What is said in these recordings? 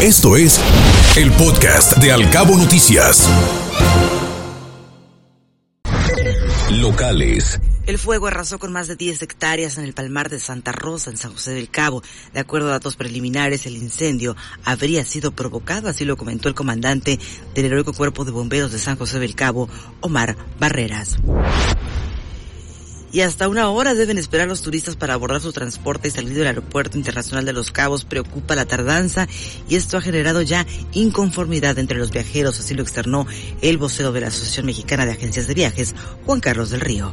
Esto es el podcast de Alcabo Noticias. Locales. El fuego arrasó con más de 10 hectáreas en el Palmar de Santa Rosa, en San José del Cabo. De acuerdo a datos preliminares, el incendio habría sido provocado, así lo comentó el comandante del heroico cuerpo de bomberos de San José del Cabo, Omar Barreras y hasta una hora deben esperar los turistas para abordar su transporte y salir del Aeropuerto Internacional de Los Cabos. Preocupa la tardanza y esto ha generado ya inconformidad entre los viajeros, así lo externó el vocero de la Asociación Mexicana de Agencias de Viajes, Juan Carlos del Río.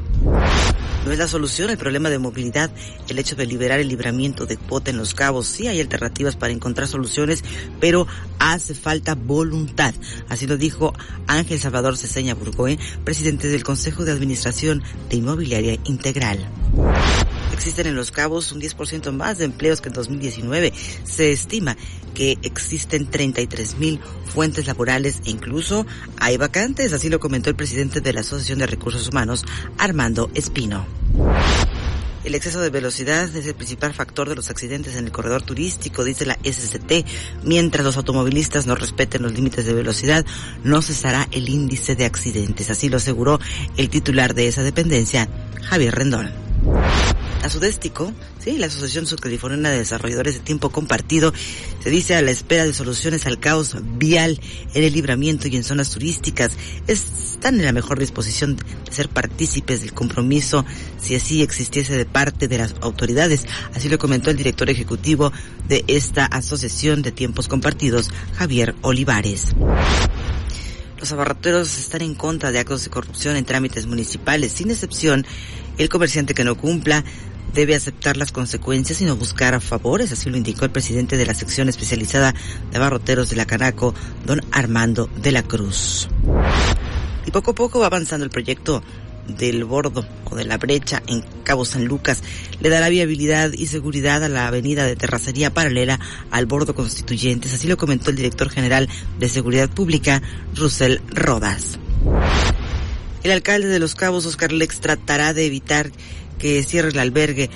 No es la solución el problema de movilidad, el hecho de liberar el libramiento de cuota en los cabos. Sí hay alternativas para encontrar soluciones, pero hace falta voluntad. Así lo dijo Ángel Salvador Ceseña Burgoe, presidente del Consejo de Administración de Inmobiliaria Integral. Existen en Los Cabos un 10% más de empleos que en 2019. Se estima que existen 33 mil fuentes laborales e incluso hay vacantes, así lo comentó el presidente de la Asociación de Recursos Humanos, Armando Espino. El exceso de velocidad es el principal factor de los accidentes en el corredor turístico, dice la SCT. Mientras los automovilistas no respeten los límites de velocidad, no cesará el índice de accidentes. Así lo aseguró el titular de esa dependencia, Javier Rendón. A Sudéstico, sí, la Asociación Subcaliforniana de Desarrolladores de Tiempo Compartido, se dice a la espera de soluciones al caos vial en el libramiento y en zonas turísticas. Están en la mejor disposición de ser partícipes del compromiso si así existiese de parte de las autoridades. Así lo comentó el director ejecutivo de esta Asociación de Tiempos Compartidos, Javier Olivares. Los abarroteros están en contra de actos de corrupción en trámites municipales. Sin excepción, el comerciante que no cumpla debe aceptar las consecuencias y no buscar a favores, así lo indicó el presidente de la sección especializada de abarroteros de la Canaco, don Armando de la Cruz. Y poco a poco va avanzando el proyecto del bordo o de la brecha en Cabo San Lucas le dará viabilidad y seguridad a la avenida de terracería paralela al bordo constituyentes, así lo comentó el director general de Seguridad Pública, Russell Rodas. El alcalde de Los Cabos, Oscar Lex, tratará de evitar que cierre el albergue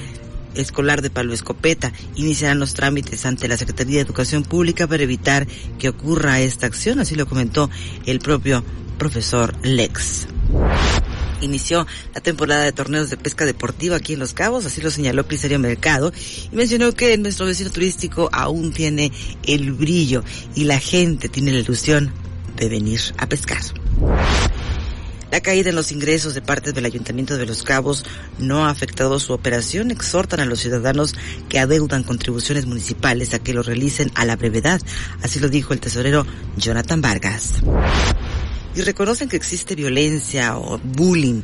escolar de Palo Escopeta. Iniciarán los trámites ante la Secretaría de Educación Pública para evitar que ocurra esta acción, así lo comentó el propio profesor Lex inició la temporada de torneos de pesca deportiva aquí en Los Cabos, así lo señaló Criserio Mercado, y mencionó que nuestro vecino turístico aún tiene el brillo y la gente tiene la ilusión de venir a pescar. La caída en los ingresos de parte del Ayuntamiento de Los Cabos no ha afectado su operación. Exhortan a los ciudadanos que adeudan contribuciones municipales a que lo realicen a la brevedad. Así lo dijo el tesorero Jonathan Vargas. Y reconocen que existe violencia o bullying,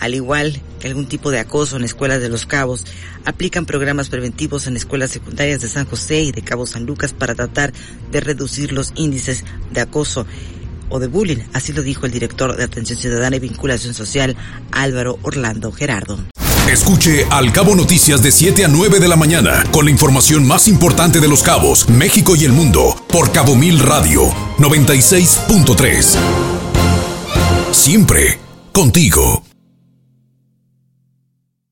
al igual que algún tipo de acoso en escuelas de Los Cabos. Aplican programas preventivos en escuelas secundarias de San José y de Cabo San Lucas para tratar de reducir los índices de acoso o de bullying. Así lo dijo el director de Atención Ciudadana y Vinculación Social, Álvaro Orlando Gerardo. Escuche Al Cabo Noticias de 7 a 9 de la mañana con la información más importante de los cabos, México y el mundo por Cabo Mil Radio 96.3. Siempre contigo.